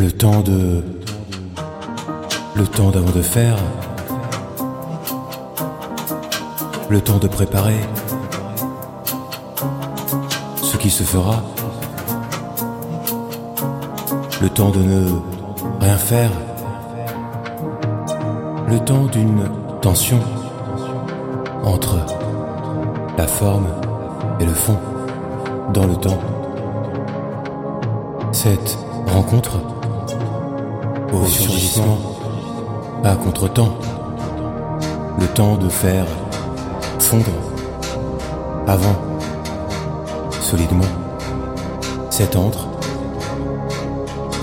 Le temps de... Le temps d'avant de faire. Le temps de préparer. Ce qui se fera. Le temps de ne rien faire. Le temps d'une tension entre la forme et le fond dans le temps. Cette rencontre au surgissement à contre-temps, le temps de faire fondre. Avant. Solidement. Cet entre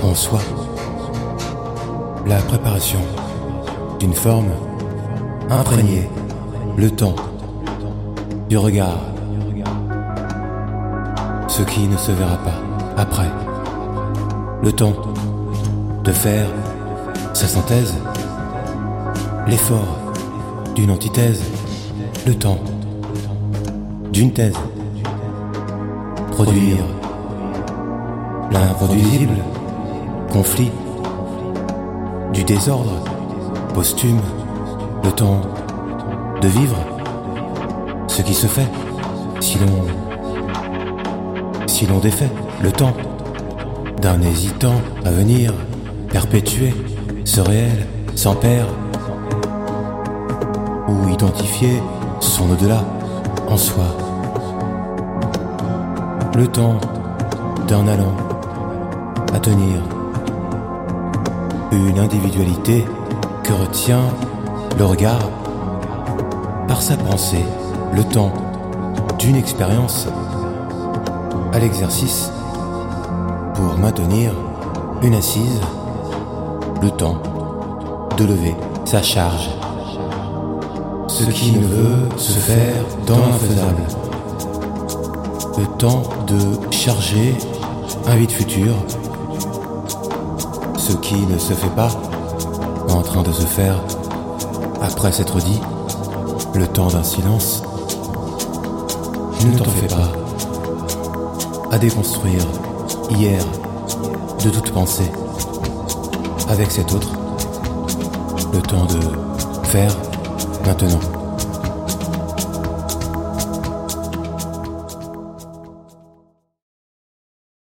en soi. La préparation d'une forme imprégnée, le temps du regard, ce qui ne se verra pas après, le temps de faire sa synthèse, l'effort d'une antithèse, le temps d'une thèse, produire l'improduisible, conflit, du désordre, posthume, le temps de vivre, ce qui se fait, si l'on si l'on défait le temps d'un hésitant à venir perpétuer ce réel sans père. Ou identifier son au-delà en soi. Le temps d'un allant à tenir. Une individualité que retient le regard par sa pensée, le temps d'une expérience à l'exercice pour maintenir une assise, le temps de lever sa charge. Ce qui ne veut se faire dans l'infaisable. Le temps de charger un vide futur. Ce qui ne se fait pas en train de se faire après s'être dit le temps d'un silence. Ne t'en fais pas à déconstruire hier de toute pensée avec cet autre le temps de faire maintenant.